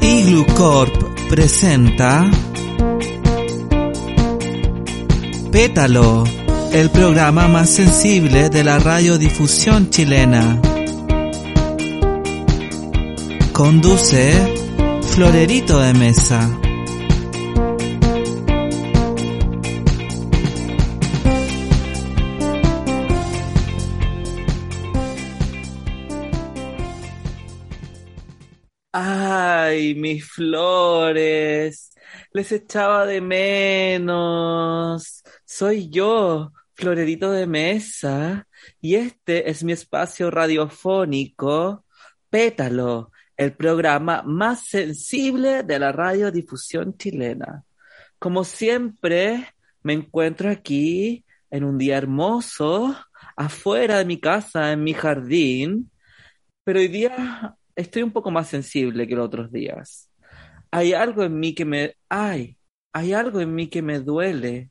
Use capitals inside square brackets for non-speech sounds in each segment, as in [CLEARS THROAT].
Iglucorp presenta Pétalo, el programa más sensible de la radiodifusión chilena. Conduce Florerito de Mesa. Mis flores, les echaba de menos. Soy yo, Florerito de Mesa, y este es mi espacio radiofónico, Pétalo, el programa más sensible de la radiodifusión chilena. Como siempre, me encuentro aquí en un día hermoso, afuera de mi casa, en mi jardín, pero hoy día estoy un poco más sensible que los otros días. Hay algo en mí que me, ay, hay algo en mí que me duele.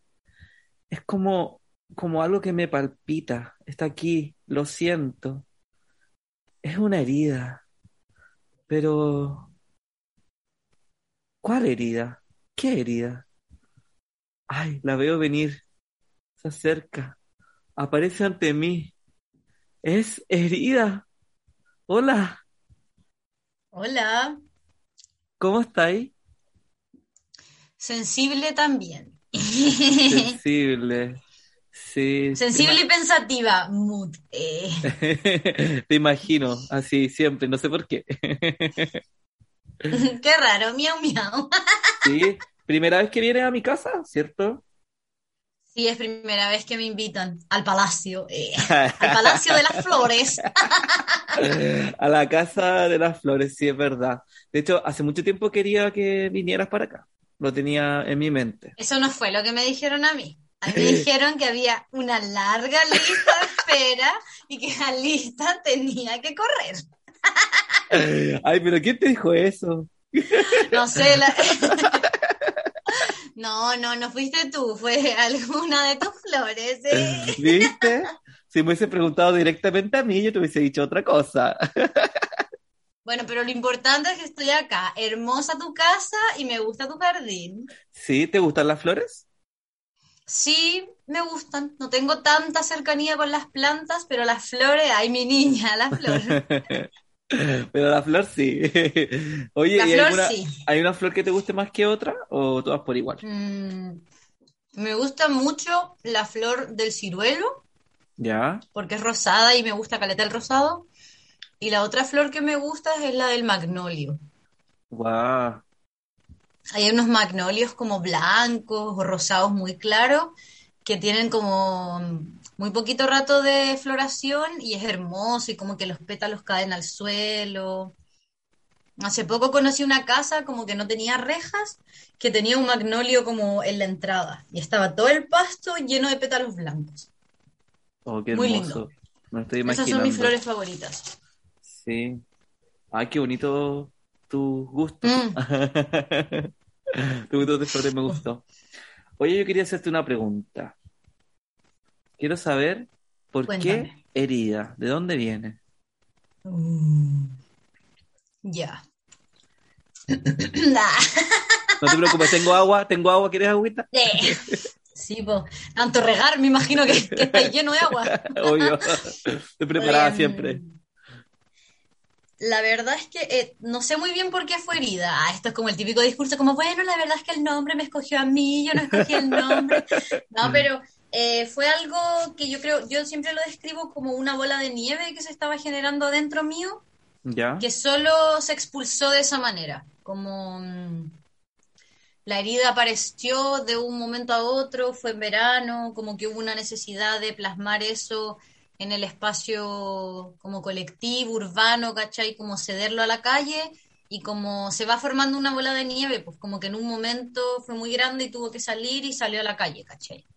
Es como, como algo que me palpita. Está aquí, lo siento. Es una herida. Pero, ¿cuál herida? ¿Qué herida? Ay, la veo venir. Se acerca. Aparece ante mí. Es herida. Hola. Hola. ¿Cómo estáis? Sensible también. Sensible. Sí. [LAUGHS] Sensible y pensativa. Mood. Eh. [LAUGHS] Te imagino, así siempre, no sé por qué. [LAUGHS] Qué raro, miau miau. Sí, primera vez que vienes a mi casa, ¿cierto? Sí, es primera vez que me invitan al palacio, eh, al palacio de las flores. [LAUGHS] a la casa de las flores, sí, es verdad. De hecho, hace mucho tiempo quería que vinieras para acá. Lo tenía en mi mente. Eso no fue lo que me dijeron a mí. A mí me [LAUGHS] dijeron que había una larga lista de espera y que la lista tenía que correr. [LAUGHS] Ay, pero ¿quién te dijo eso? No sé, la... No, no, no fuiste tú, fue [LAUGHS] alguna de tus flores. ¿eh? [LAUGHS] ¿Viste? Si me hubiese preguntado directamente a mí, yo te hubiese dicho otra cosa. [LAUGHS] Bueno, pero lo importante es que estoy acá. Hermosa tu casa y me gusta tu jardín. ¿Sí? ¿Te gustan las flores? Sí, me gustan. No tengo tanta cercanía con las plantas, pero las flores, ay, mi niña, las flores. [LAUGHS] Pero la flor sí. [LAUGHS] Oye, La ¿y flor alguna- sí. ¿hay una flor que te guste más que otra o todas por igual? Mm, me gusta mucho la flor del ciruelo, ¿Ya? porque es rosada y me gusta caleta el rosado. Y la otra flor que me gusta es la del magnolio. Guau. Hay unos magnolios como blancos o rosados muy claros que tienen como muy poquito rato de floración y es hermoso y como que los pétalos caen al suelo. Hace poco conocí una casa como que no tenía rejas, que tenía un magnolio como en la entrada y estaba todo el pasto lleno de pétalos blancos. Oh, qué Muy hermoso. Me lo estoy Esas son mis flores favoritas. Sí. Ay, qué bonito tu gusto. Mm. [LAUGHS] tu gusto de flores me gustó. Oye, yo quería hacerte una pregunta. Quiero saber por qué herida, de dónde viene. Ya. [COUGHS] No te preocupes, tengo agua, tengo agua, ¿quieres agüita? Eh. Sí, pues, tanto regar, me imagino que, que está lleno de agua. [LAUGHS] Obvio. Estoy preparada Em, siempre. La verdad es que eh, no sé muy bien por qué fue herida. Ah, esto es como el típico discurso, como, bueno, la verdad es que el nombre me escogió a mí, yo no escogí el nombre. [LAUGHS] No, pero eh, fue algo que yo creo, yo siempre lo describo como una bola de nieve que se estaba generando adentro mío, ¿Ya? que solo se expulsó de esa manera. como mm, la herida apareció de un momento a otro, fue en verano, como que hubo una necesidad de plasmar eso en el espacio como colectivo, urbano, ¿cachai? Como cederlo a la calle y como se va formando una bola de nieve, pues como que en un momento fue muy grande y tuvo que salir y salió a la calle, ¿cachai?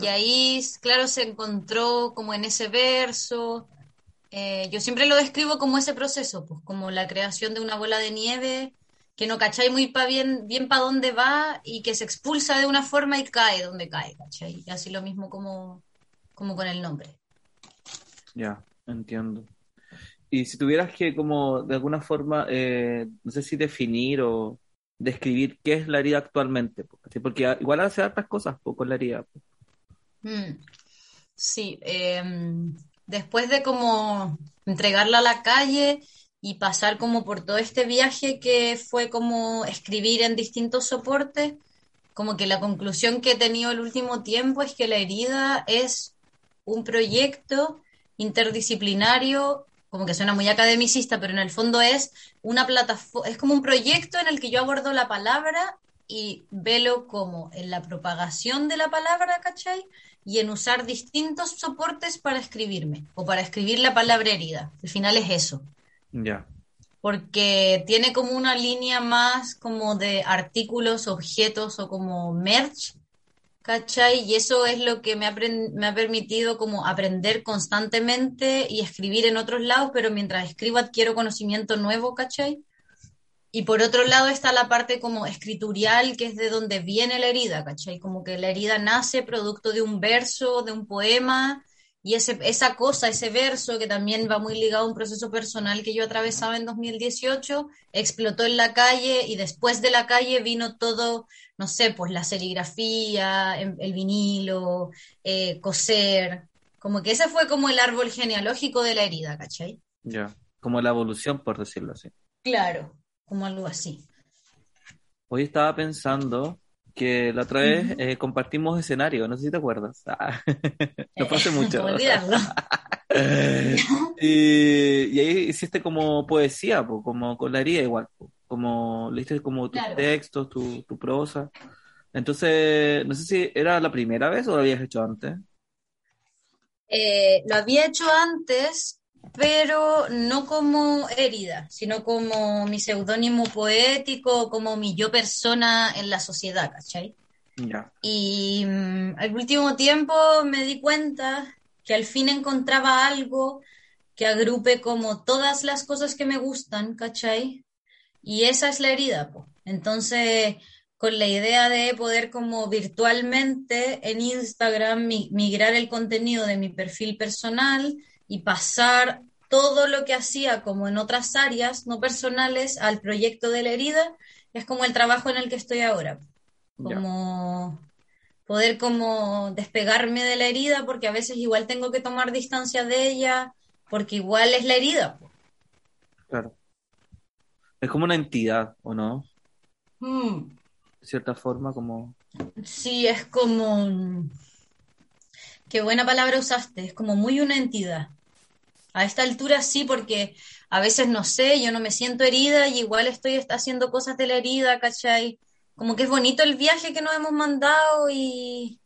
Y ahí, claro, se encontró como en ese verso. Eh, yo siempre lo describo como ese proceso, pues como la creación de una bola de nieve que no cachai muy pa bien, bien para dónde va y que se expulsa de una forma y cae donde cae, ¿cachai? Y así lo mismo como, como con el nombre. Ya, entiendo. Y si tuvieras que como de alguna forma, eh, no sé si definir o describir qué es la herida actualmente, porque igual hace otras cosas con la herida. Mm, sí, em, después de como entregarla a la calle y pasar como por todo este viaje que fue como escribir en distintos soportes, como que la conclusión que he tenido el último tiempo es que la herida es un proyecto interdisciplinario, como que suena muy academicista, pero en el fondo es una plataforma, es como un proyecto en el que yo abordo la palabra y velo como en la propagación de la palabra, ¿cachai? Y en usar distintos soportes para escribirme o para escribir la palabra herida. Al final es eso. Ya. Porque tiene como una línea más como de artículos, objetos o como merch, ¿cachai? Y eso es lo que me ha, me ha permitido como aprender constantemente y escribir en otros lados, pero mientras escribo adquiero conocimiento nuevo, ¿cachai? Y por otro lado está la parte como escriturial, que es de donde viene la herida, ¿cachai? Como que la herida nace producto de un verso, de un poema, y ese, esa cosa, ese verso, que también va muy ligado a un proceso personal que yo atravesaba en 2018, explotó en la calle y después de la calle vino todo, no sé, pues la serigrafía, em, el vinilo, eh, coser, como que ese fue como el árbol genealógico de la herida, ¿cachai? Ya, como la evolución, por decirlo así. Claro como algo así. Hoy estaba pensando que la otra vez eh, compartimos escenario, no sé si te acuerdas. [LAUGHS] Ah, no fue hace mucho. [LAUGHS] [LAUGHS] y, y, ahí hiciste como poesía, como con la herida igual, como leíste como tus textos, tu, tu prosa. Entonces, no sé si era la primera vez o lo habías hecho antes. Eh, lo había hecho antes, pero no como herida, sino como mi seudónimo poético, como mi yo persona en la sociedad, ¿cachai? Y mm, al último tiempo me di cuenta que al fin encontraba algo que agrupe como todas las cosas que me gustan, ¿cachai? Y esa es la herida, pues. Entonces, con la idea de poder como virtualmente en Instagram migrar el contenido de mi perfil personal y pasar todo lo que hacía como en otras áreas no personales al proyecto de la herida, es como el trabajo en el que estoy ahora. Como poder como despegarme de la herida porque a veces igual tengo que tomar distancia de ella porque igual es la herida. Claro. Es como una entidad, ¿o no? Hmm. De cierta forma, como... Sí, es como... Qué buena palabra usaste, es como muy una entidad. A esta altura sí, porque a veces no sé, yo no me siento herida y igual estoy haciendo cosas de la herida, ¿cachai? Como que es bonito el viaje que nos hemos mandado y,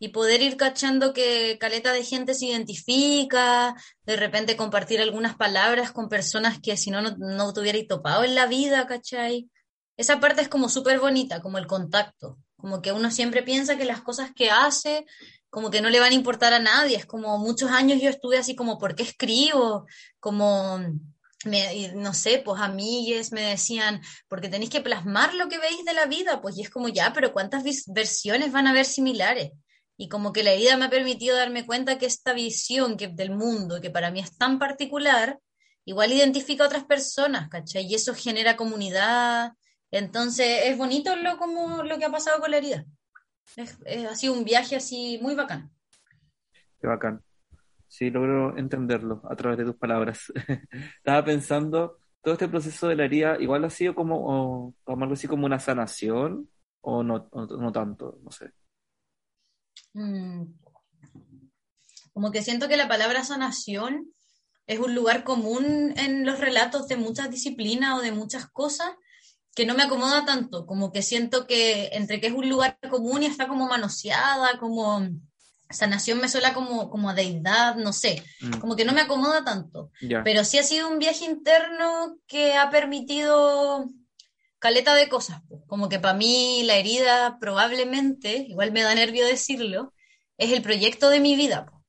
y poder ir cachando que caleta de gente se identifica, de repente compartir algunas palabras con personas que si no, no, no topado en la vida, ¿cachai? Esa parte es como súper bonita, como el contacto, como que uno siempre piensa que las cosas que hace como que no le van a importar a nadie. Es como muchos años yo estuve así como, ¿por qué escribo? Como, no sé, pues amigues me decían, porque tenéis que plasmar lo que veis de la vida, pues y es como ya, pero ¿cuántas versiones van a haber similares? Y como que la vida me ha permitido darme cuenta que esta visión que, del mundo, que para mí es tan particular, igual identifica a otras personas, ¿cachai? Y eso genera comunidad. Entonces es bonito lo, como, lo que ha pasado con la herida. Es, ha sido un viaje así muy bacán. Qué bacán. Sí, logro entenderlo a través de tus palabras. [LAUGHS] Estaba pensando, todo este proceso de la herida, igual ha sido como, o, algo así como una sanación, o no, no, tanto, no sé. Mm. Como que siento que la palabra sanación es un lugar común en los relatos de muchas disciplinas o de muchas cosas que no me acomoda tanto, como que siento que entre que es un lugar común y está como manoseada, como sanación me suena como, como deidad, no sé, Mm. como que no me acomoda tanto. Ya. Pero sí ha sido un viaje interno que ha permitido caleta de cosas. po. Como que para mí la herida probablemente, igual me da nervio decirlo, es el proyecto de mi vida. po.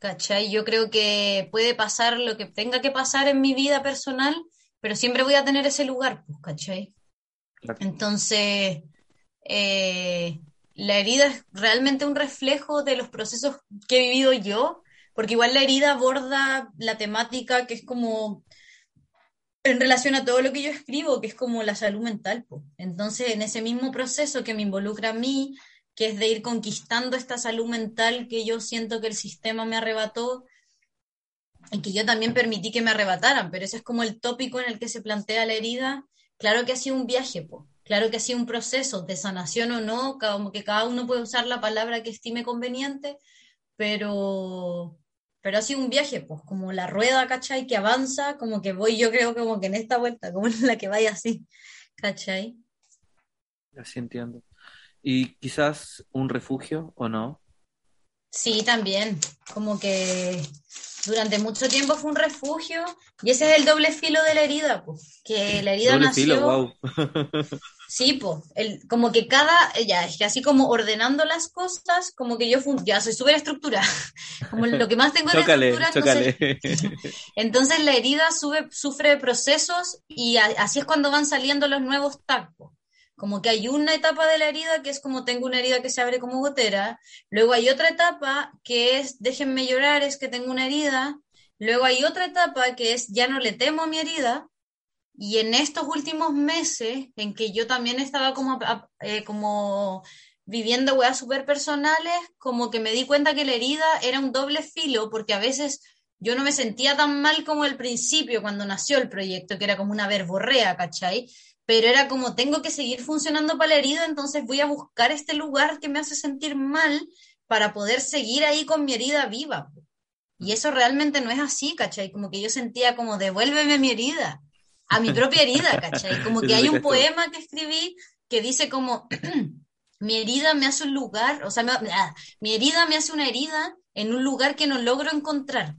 ¿Cachai? Yo creo que puede pasar lo que tenga que pasar en mi vida personal, pero siempre voy a tener ese lugar, pues, ¿cachai? Claro. Entonces, eh, la herida es realmente un reflejo de los procesos que he vivido yo, porque igual la herida aborda la temática que es como en relación a todo lo que yo escribo, que es como la salud mental. po. Entonces, en ese mismo proceso que me involucra a mí, que es de ir conquistando esta salud mental que yo siento que el sistema me arrebató y que yo también permití que me arrebataran, pero ese es como el tópico en el que se plantea la herida. Claro que ha sido un viaje, po. claro que ha sido un proceso de sanación o no, como que cada uno puede usar la palabra que estime conveniente, pero, pero ha sido un viaje, pues como la rueda, ¿cachai? Que avanza, como que voy yo creo como que en esta vuelta, como en la que vaya así, ¿cachai? Así entiendo. Y quizás un refugio o no. Sí, también, como que durante mucho tiempo fue un refugio y ese es el doble filo de la herida, pues, que la herida Doble nació... filo, [LAUGHS] wow. Sí, pues, el, como que cada, ya, es que así como ordenando las cosas, como que yo fun- ya soy súper estructurada, [LAUGHS] como lo que más tengo es Chócale, estructura, entonces, chócale. [LAUGHS] entonces la herida sube, sufre procesos y a- así es cuando van saliendo los nuevos tacos. Como que hay una etapa de la herida que es como tengo una herida que se abre como gotera, luego hay otra etapa que es déjenme llorar, es que tengo una herida, luego hay otra etapa que es ya no le temo a mi herida, y en estos últimos meses, en que yo también estaba como, eh, como viviendo weas súper personales, como que me di cuenta que la herida era un doble filo, porque a veces yo no me sentía tan mal como al principio, cuando nació el proyecto, que era como una verborrea, ¿cachai? Pero era como, tengo que seguir funcionando para la herida, entonces voy a buscar este lugar que me hace sentir mal para poder seguir ahí con mi herida viva. Y eso realmente no es así, ¿cachai? Como que yo sentía como, devuélveme mi herida a mi propia herida, ¿cachai? [LAUGHS] Como que hay un poema que escribí que dice como, [CLEARS THROAT] mi herida me hace un lugar, o sea, me- ah, mi herida me hace una herida en un lugar que no logro encontrar.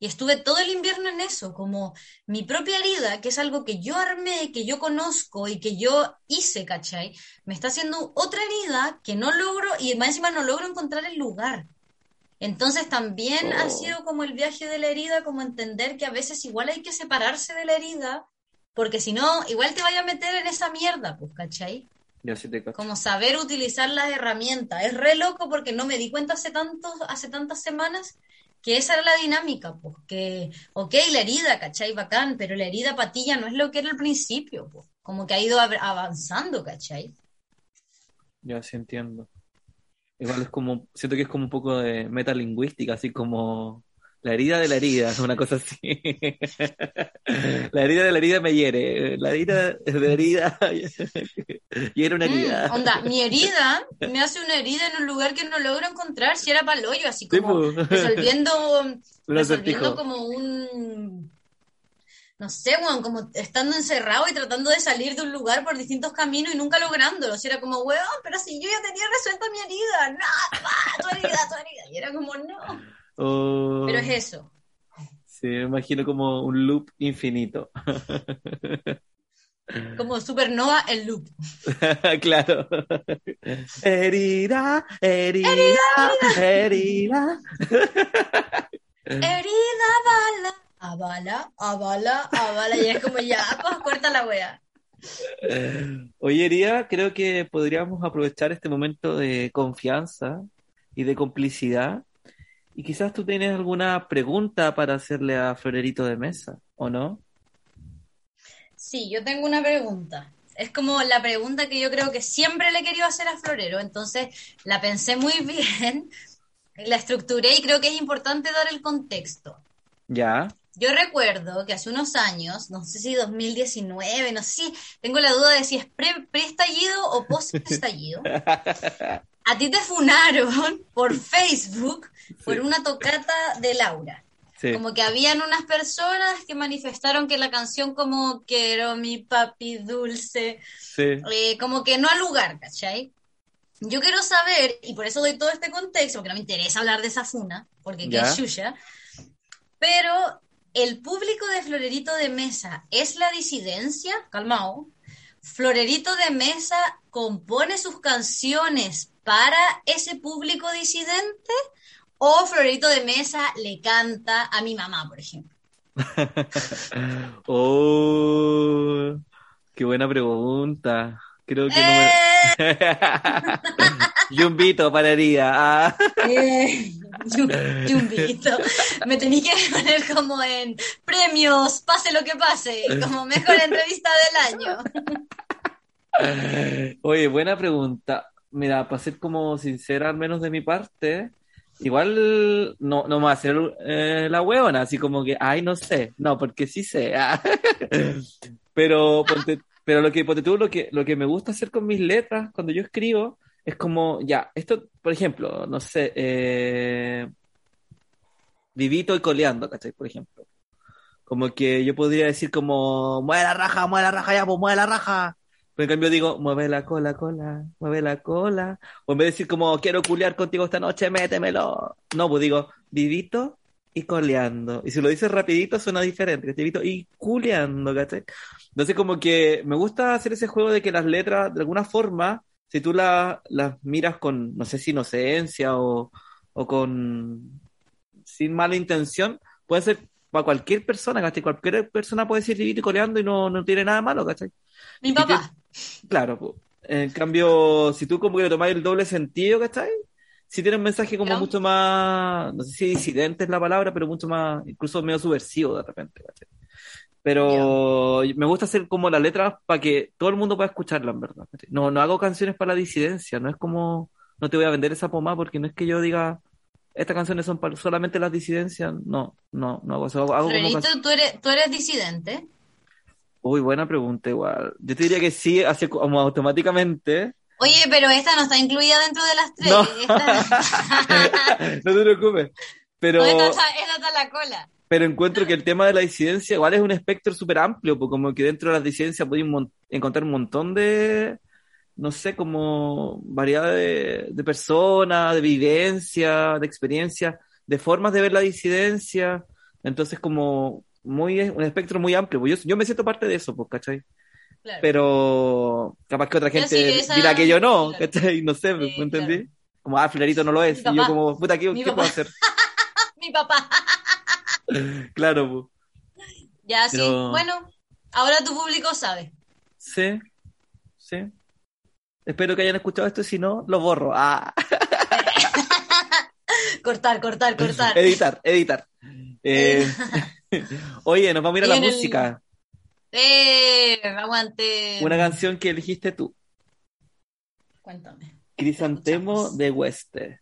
Y estuve todo el invierno en eso, como mi propia herida, que es algo que yo armé, que yo conozco y que yo hice, ¿cachai? Me está haciendo otra herida que no logro y más encima no logro encontrar el lugar. Entonces también ha Oh. sido como el viaje de la herida, como entender que a veces igual hay que separarse de la herida, porque si no, igual te vaya a meter en esa mierda, pues, ¿cachai? Ya sí te. Como saber utilizar las herramientas. Es re loco porque no me di cuenta hace tantos, hace tantas semanas que esa era la dinámica, pues, que, ok, la herida, ¿cachai? Bacán, pero la herida patilla no es lo que era al principio, pues, como que ha ido av- avanzando, ¿cachai? Ya sí entiendo. Igual es como, siento que es como un poco de metalingüística, así como la herida de la herida, [LAUGHS] una cosa así. [LAUGHS] La herida de la herida me hiere, la herida de la herida [LAUGHS] hiere una Mm, herida. onda, mi herida me hace una herida en un lugar que no logro encontrar si era para hoyo, así Sí, como pues. resolviendo, Un resolviendo como un, no sé, weón, como estando encerrado y tratando de salir de un lugar por distintos caminos y nunca lográndolo. Si era como, weón, pero si yo ya tenía resuelta mi herida, no, tu herida, tu herida. Y era como, no. Oh, Pero es eso. sí, me imagino como un loop infinito. [LAUGHS] Como supernova el loop. [LAUGHS] Claro. Herida, herida, herida. Herida, [LAUGHS] bala, a bala, a bala, a bala. Y es como, ya, pues corta la wea. Oye, Herida, creo que podríamos aprovechar este momento de confianza y de complicidad. Y quizás tú tienes alguna pregunta para hacerle a Florerito de Mesa, ¿o no? Sí, yo tengo una pregunta. Es como la pregunta que yo creo que siempre le he querido hacer a Florero, entonces la pensé muy [LAUGHS] bien, la estructuré y creo que es importante dar el contexto. Ya. Yo recuerdo que hace unos años, no sé si 2019, no sé si, tengo la duda de si es pre- pre-estallido o [LAUGHS] post-estallido, [LAUGHS] a ti te funaron por Facebook por una tocata de Laura. Sí. Como que habían unas personas que manifestaron que la canción como Quiero mi papi dulce, Sí. eh, como que no al lugar, ¿cachai? Yo quiero saber, y por eso doy todo este contexto, porque no me interesa hablar de esa funa, porque es Xuxa, pero el público de Florerito de Mesa es la disidencia, calmao. Florerito de Mesa compone sus canciones para ese público disidente o Florerito de Mesa le canta a mi mamá, por ejemplo. [LAUGHS] Oh, qué buena pregunta. Creo que no ¡Eh! [LAUGHS] me... Yumbito pararía. Ah. Eh, Yu- Yumbito. Me tenía que poner como en premios, pase lo que pase, como mejor entrevista del año. Oye, buena pregunta. Mira, para ser como sincera, al menos de mi parte, igual no, no me va a hacer eh, la huevona, así como que, ay, no sé. No, porque sí sé. [LAUGHS] Pero, ponte- pero lo que, ponte tú, lo que, lo que me gusta hacer con mis letras, cuando yo escribo, es como, ya, esto, por ejemplo, no sé, eh, vivito y coleando, ¿cachai? Por ejemplo. Como que yo podría decir como, mueve la raja, mueve la raja ya, pues mueve la raja. Pero en cambio digo, mueve la cola, cola, mueve la cola. O en vez de decir como, quiero culear contigo esta noche, métemelo. No, pues digo, vivito y coleando. Y si lo dices rapidito suena diferente, ¿cachai? Vivito y culeando, ¿cachai? Entonces como que me gusta hacer ese juego de que las letras, de alguna forma, si tú la- las miras con, no sé si inocencia o, o con, sin mala intención, puede ser para cualquier persona, ¿cachai? Cualquier persona puede decir vivito y coleando y no, no tiene nada malo, ¿cachai? Mi papá. Claro, en cambio, si tú como que le tomáis el doble sentido, ¿cachai? Si tiene un mensaje como mucho más, no sé si disidente es la palabra, pero mucho más, incluso medio subversivo de repente, ¿cachai? Pero me gusta hacer como las letras para que todo el mundo pueda escucharla, en verdad. No, no hago canciones para la disidencia, no es como, no te voy a vender esa pomada porque no es que yo diga, estas canciones son para solamente las disidencias, no, no, no hago eso, hago, hago como Florerito, canciones- tú eres, tú eres disidente. Uy, buena pregunta igual. Yo te diría que sí, así como automáticamente. Oye, pero esta no está incluida dentro de las tres. No. Esta, [LAUGHS] no te preocupes. Pero, no, esta, está, esta está en la cola. pero encuentro que el tema de la disidencia igual es un espectro súper amplio, pues como que dentro de las disidencias podéis encontrar un montón de, no sé, como variedad de, de personas, de vivencia, de experiencias, de formas de ver la disidencia. Entonces como muy, un espectro muy amplio. Pues yo, yo me siento parte de eso, pues, ¿cachai? Claro. Pero capaz que otra gente sí, esa- dirá que yo no, claro. ¿cachai? No sé, ¿me entendí? claro. Como, ah, Flarito no lo es. Y yo como, puta, ¿qué, ¿qué puedo hacer? [LAUGHS] Mi papá. [LAUGHS] Claro, pues. Ya, sí. Pero- Bueno, ahora tu público sabe. Sí, sí. Espero que hayan escuchado esto, y si no, lo borro. Ah, [LAUGHS] Cortar, cortar, cortar. editar, editar. Eh, [LAUGHS] oye, nos vamos a ir a la en el- música. Eh, aguante. Una canción que elegiste tú. Cuéntame. Crisantemo de Hueste.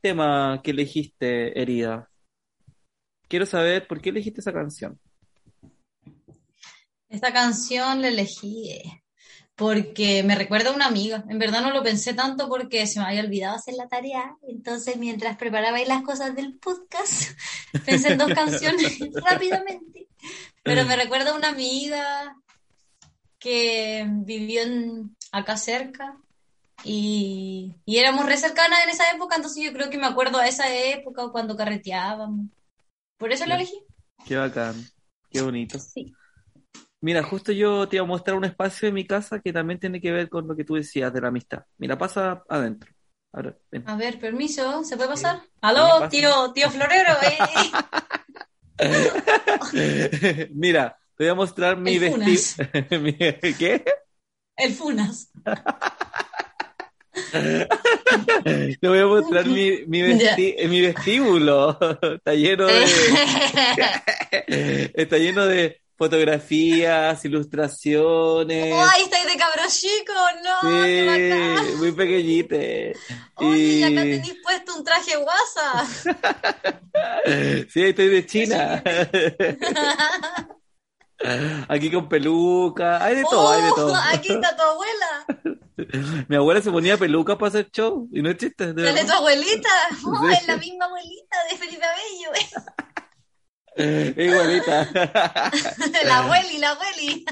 Tema que elegiste, Herida? Quiero saber por qué elegiste esa canción. Esta canción la elegí porque me recuerda a una amiga. En verdad no lo pensé tanto porque se me había olvidado hacer la tarea. Entonces, mientras preparaba las cosas del podcast, [LAUGHS] pensé en dos canciones [LAUGHS] rápidamente. Pero me recuerda a una amiga que vivió acá cerca y, éramos re cercanas en esa época, entonces yo creo que me acuerdo a esa época cuando carreteábamos. Por eso lo elegí. Qué bacán, qué bonito. Sí. Mira, justo yo te iba a mostrar un espacio en mi casa que también tiene que ver con lo que tú decías de la amistad. Mira, pasa adentro. A ver, permiso, ¿se puede pasar? ¿Aló, tío, tío Florero? Eh. [LAUGHS] Mira, te voy a mostrar mi vestido. [LAUGHS] ¿Qué? El Funas. [LAUGHS] [LAUGHS] Te voy a mostrar mi, mi, [LAUGHS] mi vestíbulo. [LAUGHS] Está lleno de. está lleno de fotografías, ilustraciones. ¡Ay, estáis de cabro chico! ¡No! Sí, muy pequeñite. Oye, y... acá tenéis puesto un traje guasa. sí, estoy de China. [LAUGHS] Aquí con peluca, hay de todo, hay de todo. Oh, [LAUGHS] aquí está tu abuela. [LAUGHS] Mi abuela se ponía peluca para hacer show y no es chiste. De ¿Sale tu abuelita? Oh, es la misma abuelita de Felipe Abello. igualita. la abueli, la abueli.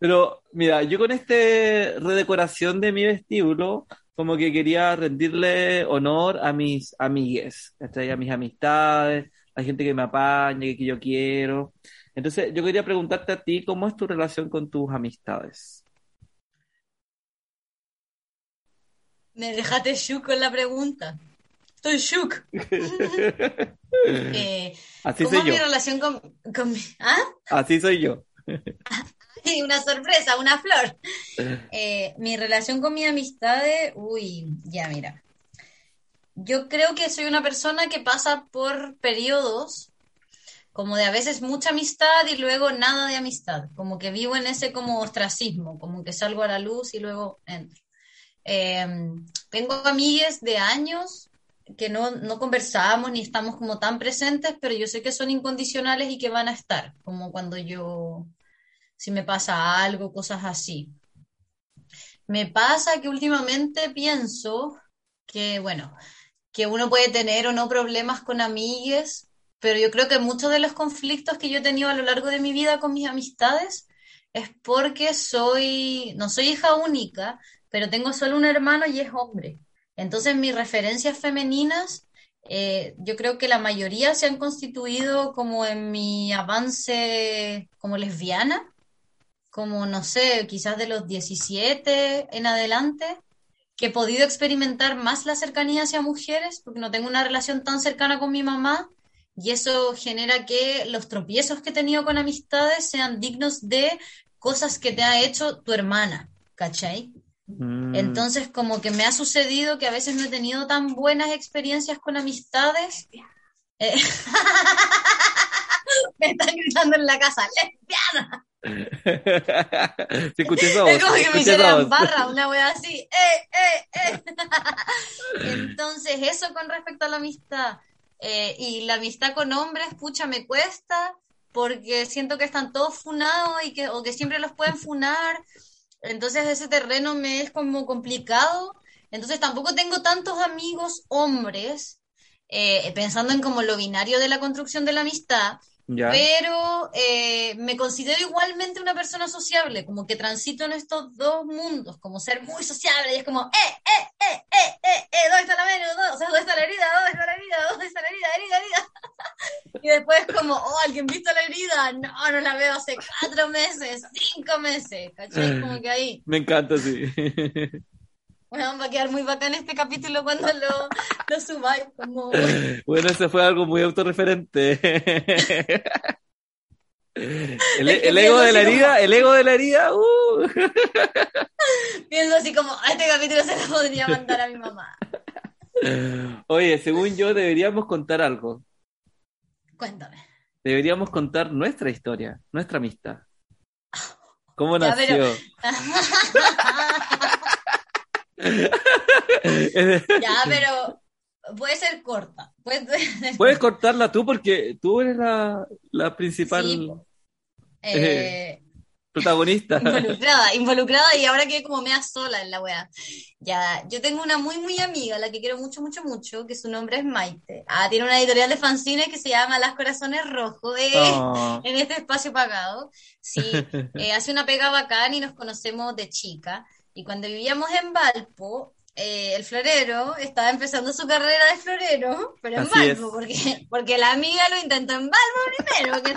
Pero mira, yo con este redecoración de mi vestíbulo, como que quería rendirle honor a mis amigues, a mis amistades, a la gente que me apaña, que yo quiero. Entonces, yo quería preguntarte a ti, ¿cómo es tu relación con tus amistades? Me dejaste shook con la pregunta. Estoy shook. [LAUGHS] eh, Así ¿Cómo es mi relación con, con ¿Ah? Así soy yo. [LAUGHS] una sorpresa, una flor. [LAUGHS] Eh, mi relación con mis amistades, uy, ya mira. Yo creo que soy una persona que pasa por periodos como de a veces mucha amistad y luego nada de amistad, como que vivo en ese como ostracismo, como que salgo a la luz y luego entro. Em, tengo amigas de años que no, no conversamos ni estamos como tan presentes, pero yo sé que son incondicionales y que van a estar, como cuando yo, si me pasa algo, cosas así. Me pasa que últimamente pienso que, bueno, que uno puede tener o no problemas con amigues, pero yo creo que muchos de los conflictos que yo he tenido a lo largo de mi vida con mis amistades es porque soy, no soy hija única, pero tengo solo un hermano y es hombre. Entonces mis referencias femeninas, eh, yo creo que la mayoría se han constituido como en mi avance como lesbiana, como no sé, quizás de los 17 en adelante, que he podido experimentar más la cercanía hacia mujeres, porque no tengo una relación tan cercana con mi mamá, y eso genera que los tropiezos que he tenido con amistades sean dignos de cosas que te ha hecho tu hermana, ¿cachai? Mm. Entonces, como que me ha sucedido que a veces no he tenido tan buenas experiencias con amistades. Eh, [LAUGHS] me están gritando en la casa, lesbiana. [LAUGHS] sí, escuché esa voz. Es como que me voz. barra, una [LAUGHS] wea así. ¡Eh, eh, eh! Entonces, eso con respecto a la amistad. Eh, y la amistad con hombres, pucha, me cuesta porque siento que están todos funados y que, o que siempre los pueden funar. Entonces, ese terreno me es como complicado. Entonces, tampoco tengo tantos amigos hombres, eh, pensando en como lo binario de la construcción de la amistad. Ya. Pero eh, me considero igualmente una persona sociable, como que transito en estos dos mundos, como ser muy sociable, y es como, eh, eh, eh, eh, eh, eh, ¿dónde está la mano? ¿Dónde, o sea, ¿dónde está la herida? ¿Dónde está la herida? ¿Dónde está la herida? Herida, herida. [LAUGHS] y después como, oh, ¿alguien visto la herida? No, no la veo hace cuatro meses, cinco meses, ¿cachai? Como que ahí, Me encanta, sí. [LAUGHS] bueno, va a quedar muy bacán este capítulo cuando lo, lo subáis, como... [LAUGHS] Bueno, ese fue algo muy autorreferente. [LAUGHS] El, el ego de la como- herida, el ego de la herida, uh. [LAUGHS] Pienso así como, a este capítulo se lo podría mandar a mi mamá. Oye, según yo deberíamos contar algo. Cuéntame. Deberíamos contar nuestra historia, nuestra amistad. ¿Cómo Ya, nació? pero- [LAUGHS] Ya, pero puede ser corta. Puede- Puedes cortarla tú porque tú eres la, la principal Sí, po. eh, protagonista. involucrada, [LAUGHS] involucrada y ahora quedé como mea sola en la wea. Ya, yo tengo una muy, muy amiga, la que quiero mucho, mucho, mucho, que su nombre es Maite. Ah, tiene una editorial de fanzines que se llama Las Corazones Rojos. eh, Oh. [LAUGHS] en este espacio pagado. Sí, eh, hace una pega bacán y nos conocemos de chica. Y cuando vivíamos en Valpo, eh, el florero estaba empezando su carrera de florero, pero en Así Valpo, porque, porque la amiga lo intentó en Valpo primero, que,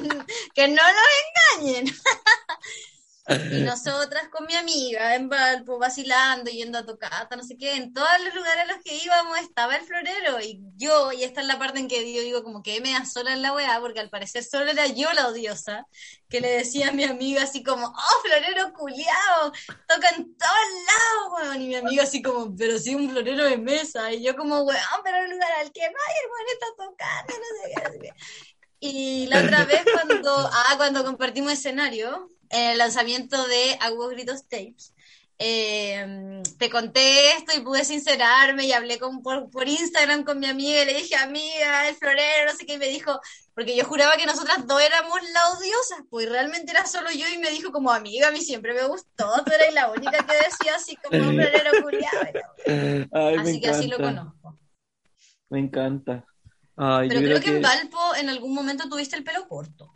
que no nos engañen. [LAUGHS] Y [LAUGHS] nosotras con mi amiga en Valpo, vacilando, yendo a tocata, no sé qué, en todos los lugares a los que íbamos estaba el florero. Y yo, y esta es la parte en que yo digo como que me da sola en la weá, porque al parecer solo era yo la odiosa, que le decía a mi amiga así como, oh, florero culiao, toca en todos lados, weón. Y mi amiga así como, pero sí, un florero de mesa. Y yo como, weón, pero el lugar al que el weón está tocando, no sé qué. Y la otra vez cuando, ah, cuando compartimos escenario, en el lanzamiento de Agudos Gritos Tapes, eh, te conté esto y pude sincerarme y hablé con, por, por Instagram con mi amiga y le dije, amiga, el florero, no sé qué, y me dijo, porque yo juraba que nosotras dos éramos la odiosas, pues realmente era solo yo y me dijo como, amiga, a mí siempre me gustó, tú eras la única que decía así como un florero culiado. [LAUGHS] Ay, Así que así lo conozco. Me encanta. Ay, Pero creo creo que en Valpo en algún momento tuviste el pelo corto.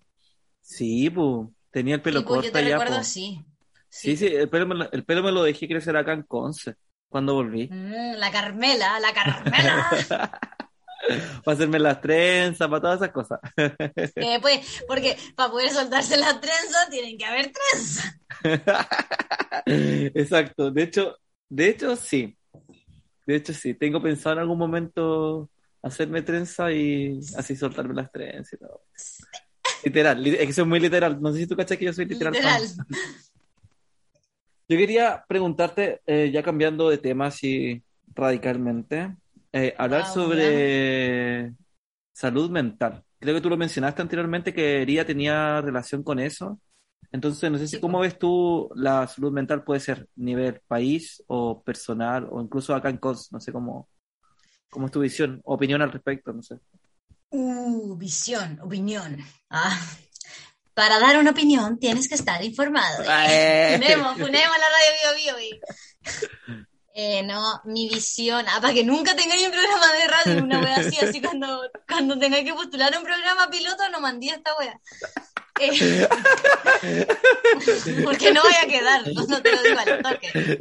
Sí, pues. Tenía el pelo Sí, corto yo te ya, recuerdo po. Sí, sí, el pelo, me lo, el pelo me lo dejé crecer acá en Conce, cuando volví. Mm, la Carmela, la Carmela. [LAUGHS] Para hacerme las trenzas, para todas esas cosas. Eh, pues, porque para poder soltarse las trenzas tienen que haber trenzas. [LAUGHS] Exacto. De hecho, de hecho, sí. De hecho, sí. Tengo pensado en algún momento hacerme trenza y así soltarme las trenzas y todo. Literal, li- es que soy muy literal. No sé si tú cachas que yo soy literal. Literal. Yo quería preguntarte, eh, ya cambiando de tema así radicalmente, eh, hablar Wow, sobre salud mental. Creo que tú lo mencionaste anteriormente que Ería tenía relación con eso. Entonces, no sé si Sí, cómo ves tú la salud mental puede ser nivel país o personal o incluso acá en COS, no sé cómo, cómo es tu visión, opinión al respecto, no sé. Uh, visión, opinión. Ah, para dar una opinión tienes que estar informado. Eh. Funemos, funemos la radio Bio Bio. Eh, no, mi visión, ah, para que nunca tengáis un programa de radio, una wea así, así cuando, cuando tengáis que postular un programa piloto, no mandé esta wea. Eh, [LAUGHS] porque no voy a quedar, no, te lo digo al toque.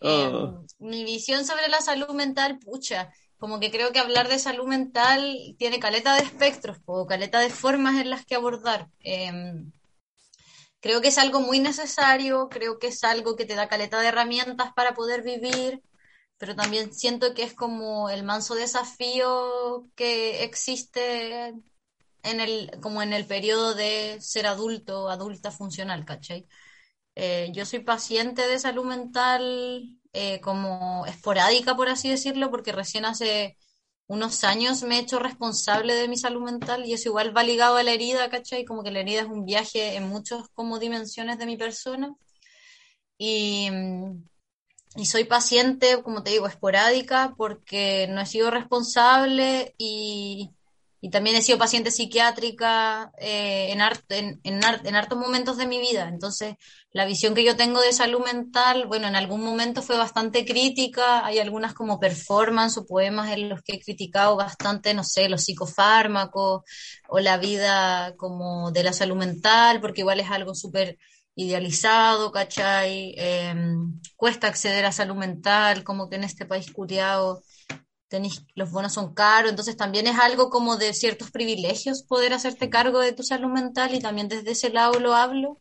Oh. Eh, mi visión sobre la salud mental, pucha, como que creo que hablar de salud mental tiene caleta de espectros, o caleta de formas en las que abordar. Eh, creo que es algo muy necesario, creo que es algo que te da caleta de herramientas para poder vivir, pero también siento que es como el manso desafío que existe en el, como en el periodo de ser adulto, adulta funcional, ¿cachai? Eh, yo soy paciente de salud mental eh, como esporádica, por así decirlo, porque recién hace unos años me he hecho responsable de mi salud mental y eso igual va ligado a la herida, ¿cachai? Como que la herida es un viaje en muchas como dimensiones de mi persona. Y, y soy paciente, como te digo, esporádica porque no he sido responsable y, y también he sido paciente psiquiátrica eh, en, hartos momentos de mi vida. Entonces, la visión que yo tengo de salud mental, bueno, en algún momento fue bastante crítica. Hay algunas como performance o poemas en los que he criticado bastante, no sé, los psicofármacos o la vida como de la salud mental, porque igual es algo súper idealizado, ¿cachai? Eh, cuesta acceder a salud mental, como que en este país curiado tenéis, los bonos son caros, entonces también es algo como de ciertos privilegios poder hacerte cargo de tu salud mental y también desde ese lado lo hablo.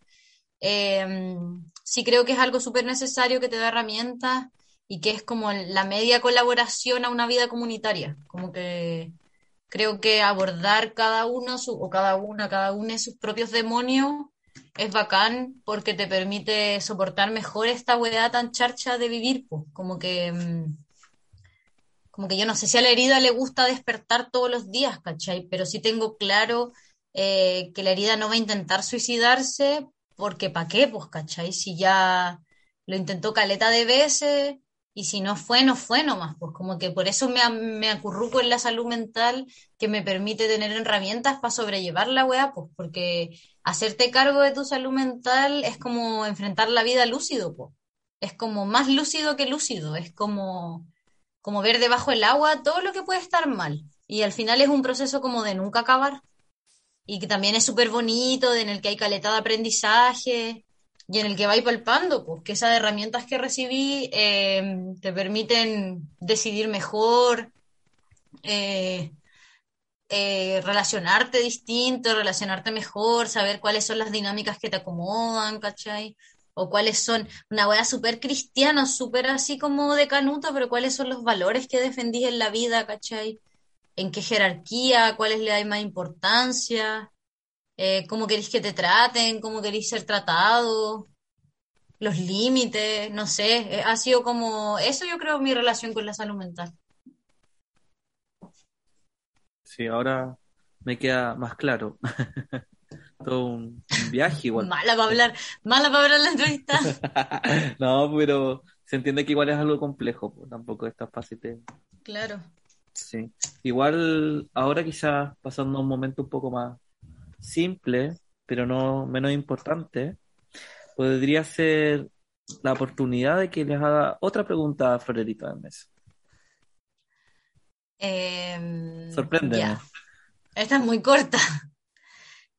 Eh, sí creo que es algo súper necesario que te da herramientas y que es como la media colaboración a una vida comunitaria, como que creo que abordar cada uno su, o cada una, cada uno sus propios demonios es bacán porque te permite soportar mejor esta weá tan charcha de vivir, pues, como que... Como que yo no sé si a la herida le gusta despertar todos los días, ¿cachai? Pero sí tengo claro eh, que la herida no va a intentar suicidarse, porque ¿para qué? Pues, ¿cachai? Si ya lo intentó caleta de veces y si no fue, no fue nomás, pues como que por eso me, me acurruco en la salud mental que me permite tener herramientas para sobrellevar la weá, pues porque hacerte cargo de tu salud mental es como enfrentar la vida lúcido, pues. Es como más lúcido que lúcido, es como como ver debajo del agua todo lo que puede estar mal. Y al final es un proceso como de nunca acabar. Y que también es súper bonito, en el que hay caleta de aprendizaje y en el que vais palpando, pues que esas herramientas que recibí eh, te permiten decidir mejor, eh, eh, relacionarte distinto, relacionarte mejor, saber cuáles son las dinámicas que te acomodan, ¿cachai? O cuáles son, una wea súper cristiana, súper así como de canuto, pero cuáles son los valores que defendís en la vida, ¿cachai? ¿En qué jerarquía? ¿Cuáles le hay más importancia? Eh, ¿Cómo queréis que te traten? ¿Cómo queréis ser tratado? Los límites, no sé, eh, ha sido como, eso yo creo mi relación con la salud mental. Sí, ahora me queda más claro. [LAUGHS] todo un, viaje igual. Mala para hablar, mala para hablar la entrevista. [LAUGHS] no, pero se entiende que igual es algo complejo, pues, tampoco es tan fácil de... Claro. Sí. Igual ahora quizás pasando un momento un poco más simple, pero no menos importante, podría ser la oportunidad de que les haga otra pregunta a Florerita de Mesa. Eh, Sorpréndeme. Esta es muy corta.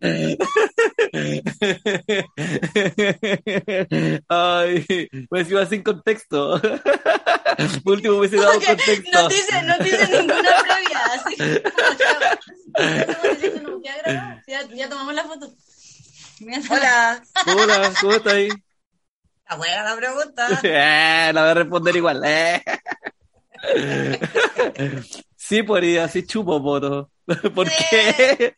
[LAUGHS] Ay, pues iba sin contexto. [LAUGHS] Por último hubiese dado contexto. No dice, no dice ninguna previa, así como [LAUGHS] ya, ya, ya tomamos la foto. Hola. Hola, ¿cómo estás ahí? Está buena la pregunta. Eh, la voy a responder igual. Eh. Sí, podría así chupo poto. [LAUGHS] ¿Por qué?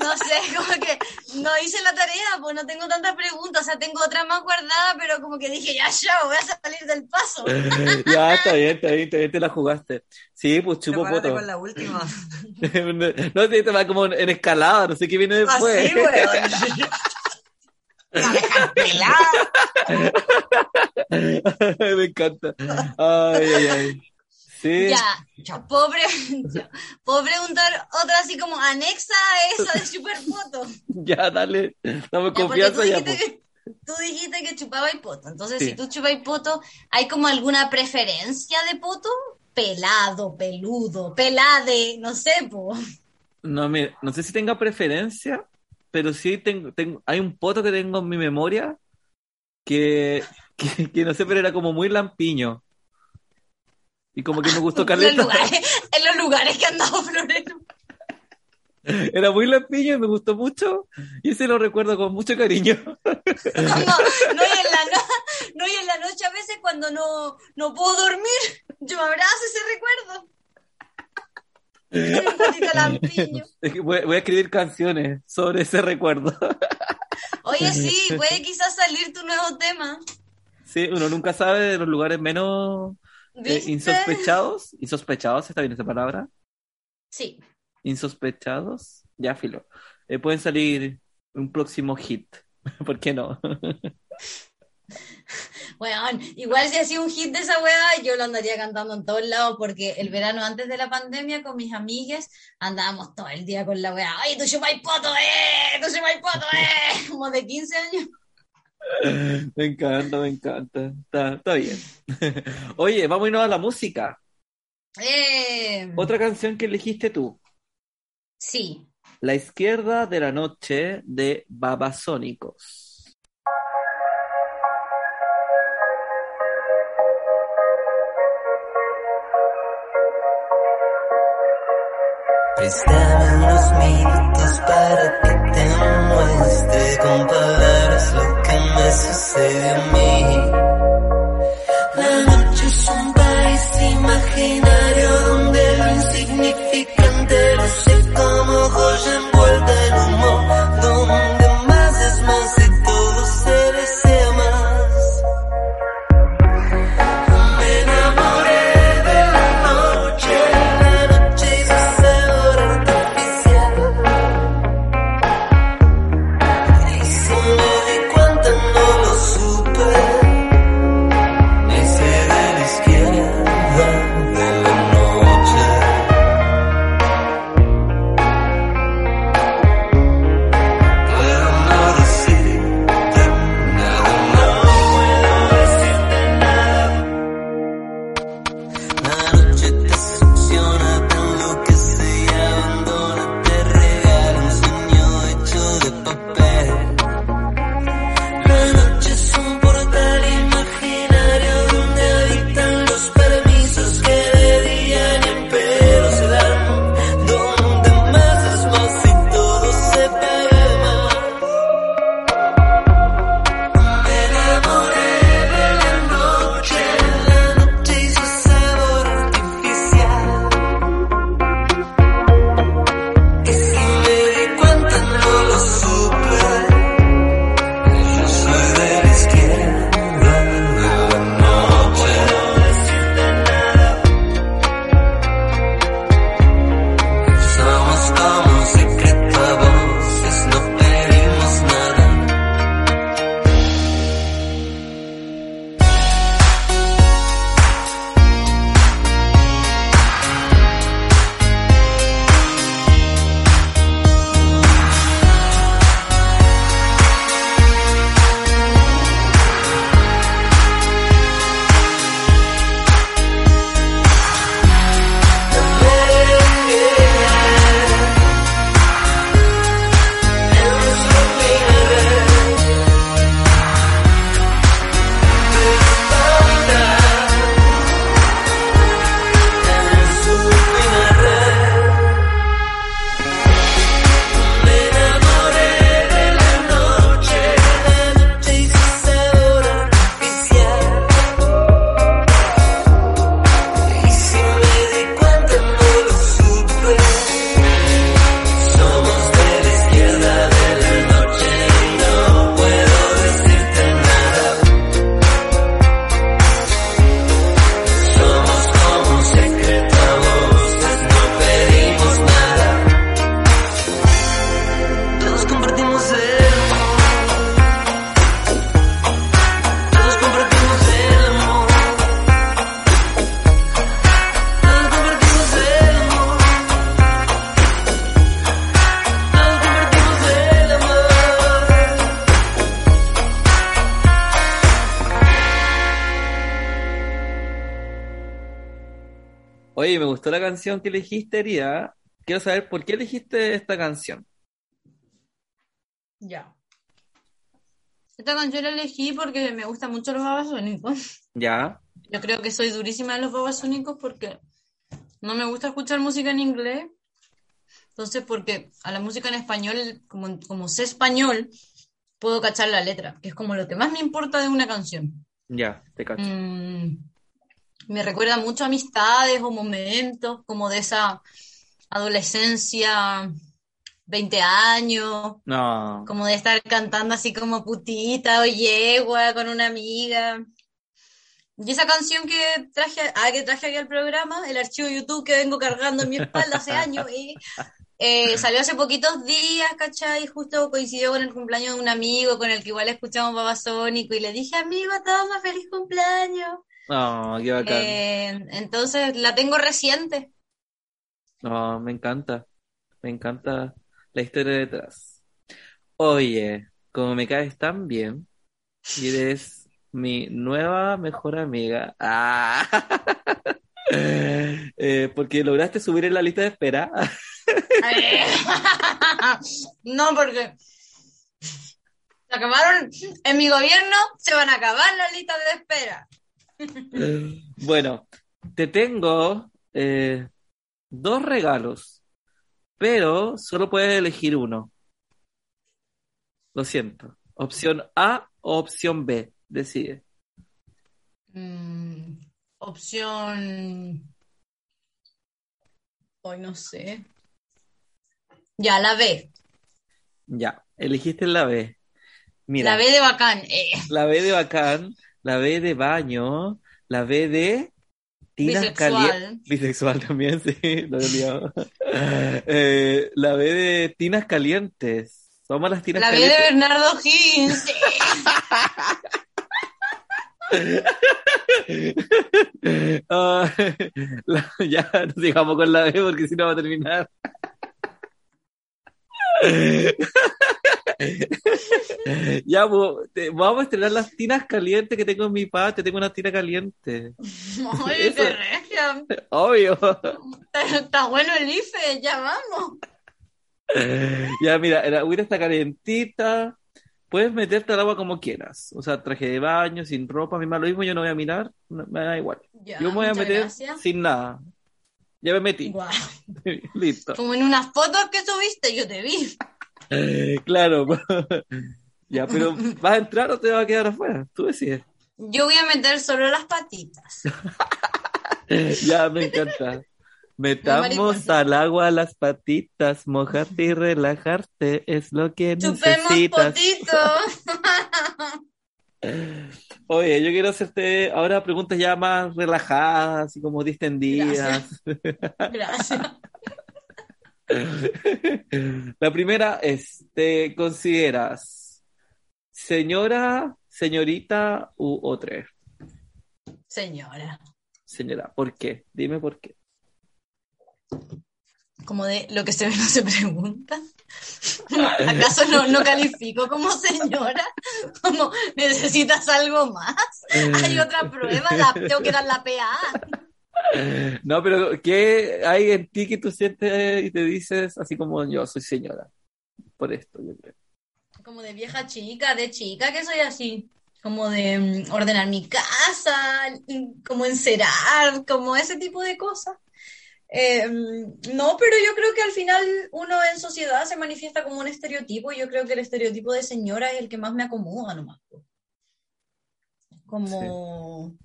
No sé, [LAUGHS] como que no hice la tarea, pues no tengo tantas preguntas, o sea, tengo otra más guardada, pero como que dije, ya, ya, voy a salir del paso. [LAUGHS] ya, está bien, está bien, está bien, te la jugaste. Sí, pues chupo Prepárate poto. con la última. no, te, te va como en escalada, no sé qué viene después. Así, weón. Me encanta. Ay, ay, ay. Sí. Ya, ¿puedo, pre- ya. ¿puedo [LAUGHS] preguntar otra así como anexa a esa de chupar poto? [LAUGHS] Ya, dale. Dame Ya, confianza tú ya. dijiste, po. que, tú dijiste que chupabas poto. Entonces, Sí. si tú chupas poto, ¿hay como alguna preferencia de poto? Pelado, peludo, pelade, no sé, po. No, mire, no sé si tenga preferencia, pero sí tengo, tengo, hay un poto que tengo en mi memoria que, [LAUGHS] que, que no sé, pero era como muy lampiño. Y como que me gustó [LAUGHS] En los lugares, en los lugares que han dado Florero. Era muy lampiño y me gustó mucho. Y ese lo recuerdo con mucho cariño. Cuando- no, y en la no- no, y en la noche a veces cuando no, no puedo dormir, yo abrazo ese recuerdo. Un patito lampiño. Voy, voy a escribir canciones sobre ese recuerdo. Oye, sí, puede quizás salir tu nuevo tema. Sí, uno nunca sabe de los lugares menos eh, insospechados. ¿Insospechados? ¿Está bien esa palabra? Sí. Insospechados. Ya, filo. Eh, pueden salir un próximo hit. [LAUGHS] ¿Por qué no? [LAUGHS] Weón, igual si hacía un hit de esa weá, yo lo andaría cantando en todos lados, porque el verano antes de la pandemia con mis amigues andábamos todo el día con la weá. ¡Ay, tú chupas poto, eh! ¡Tú chupas poto, eh! [LAUGHS] Como de 15 años. [LAUGHS] Me encanta, me encanta. Está, está bien. [LAUGHS] Oye, vamos a irnos a la música. Eh, Otra canción que elegiste tú. sí. La izquierda de la noche de Babasónicos. Préstame unos minutos para que te muestre con palabras lo que me sucede a mí. La noche es un país imaginario donde lo insignificante luce como joya canción que elegiste, Eria. quiero saber por qué elegiste esta canción. Ya. Esta canción la elegí porque me gustan mucho los babasónicos. Ya, Yo creo que soy durísima de los babasónicos porque no me gusta escuchar música en inglés. Entonces, porque a la música en español, como, como sé español, puedo cachar la letra, que es como lo que más me importa de una canción. ya, te cacho. Mm, me recuerda mucho a amistades o momentos como de esa adolescencia, 20 años, No, como de estar cantando así como putita o yegua con una amiga. Y esa canción que traje, ah, que traje aquí al programa, el archivo YouTube que vengo cargando en mi espalda hace años, y, eh, salió hace poquitos días, ¿cachai? Justo coincidió con el cumpleaños de un amigo con el que igual escuchamos Babasónico y le dije, amigo, toma, feliz cumpleaños. No, qué bacán. Eh, entonces la tengo reciente. No, me encanta. Me encanta la historia detrás. Oye, como me caes tan bien, y eres mi nueva mejor amiga. Ah. [LAUGHS] Eh, porque lograste subir en la lista de espera. [LAUGHS] No, porque se acabaron en mi gobierno, se van a acabar las listas de espera. [LAUGHS] Bueno, te tengo eh, dos regalos, pero solo puedes elegir uno. Lo siento. Opción A o opción B. Decide. Mm, opción. Hoy no sé. Ya, la B. Ya, elegiste la B. Mira, La B de bacán. eh. la B de bacán, la B de baño, la B de tinas Bisexual. calientes. Bisexual también, [LAUGHS] sí, lo. [LAUGHS] Eh, la B de tinas calientes. Vamos a las tinas La B de calientes. Bernardo Higgins. [LAUGHS] Ah, la- ya nos sigamos con la B porque si no va a terminar. [LAUGHS] Ya, pues, te- vamos a estrenar las tinas calientes que tengo en mi patio. Tengo una tina caliente. [LAUGHS] Oye, qué regia. Obvio. Está, [LAUGHS] está bueno el IFE, ya vamos. Ya, mira, el agüita está calentita. Puedes meterte al agua como quieras. O sea, traje de baño, sin ropa, da lo mismo, yo no voy a mirar, no- me da igual. Ya, Yo me voy a meter gracias. sin nada. Ya me metí. Guau. Listo. Como en unas fotos que subiste, yo te vi. Claro. [LAUGHS] Ya, pero ¿vas a entrar o te vas a quedar afuera? Tú decides. Yo voy a meter solo las patitas. [LAUGHS] Ya, me encanta. Metamos al agua las patitas, mojarte y relajarte es lo que Chupemos necesitas. potito. [LAUGHS] Oye, yo quiero hacerte ahora preguntas ya más relajadas, así como distendidas. Gracias. [LAUGHS] La primera es, ¿te consideras señora, señorita u otra? Señora. Señora, ¿por qué? Dime por qué. Como de lo que se ve [LAUGHS] no se pregunta. ¿Acaso no, no califico como señora? Como necesitas algo más. Hay otra prueba, la, tengo que dar la PA. [LAUGHS] No, pero ¿qué hay en ti que tú sientes y te dices así como yo soy señora? Por esto, yo creo. Como de vieja chica, de chica que soy así. Como de mm, ordenar mi casa, como encerar, como ese tipo de cosas. Eh, mm, no, pero yo creo que al final uno en sociedad se manifiesta como un estereotipo y yo creo que el estereotipo de señora es el que más me acomoda nomás. Como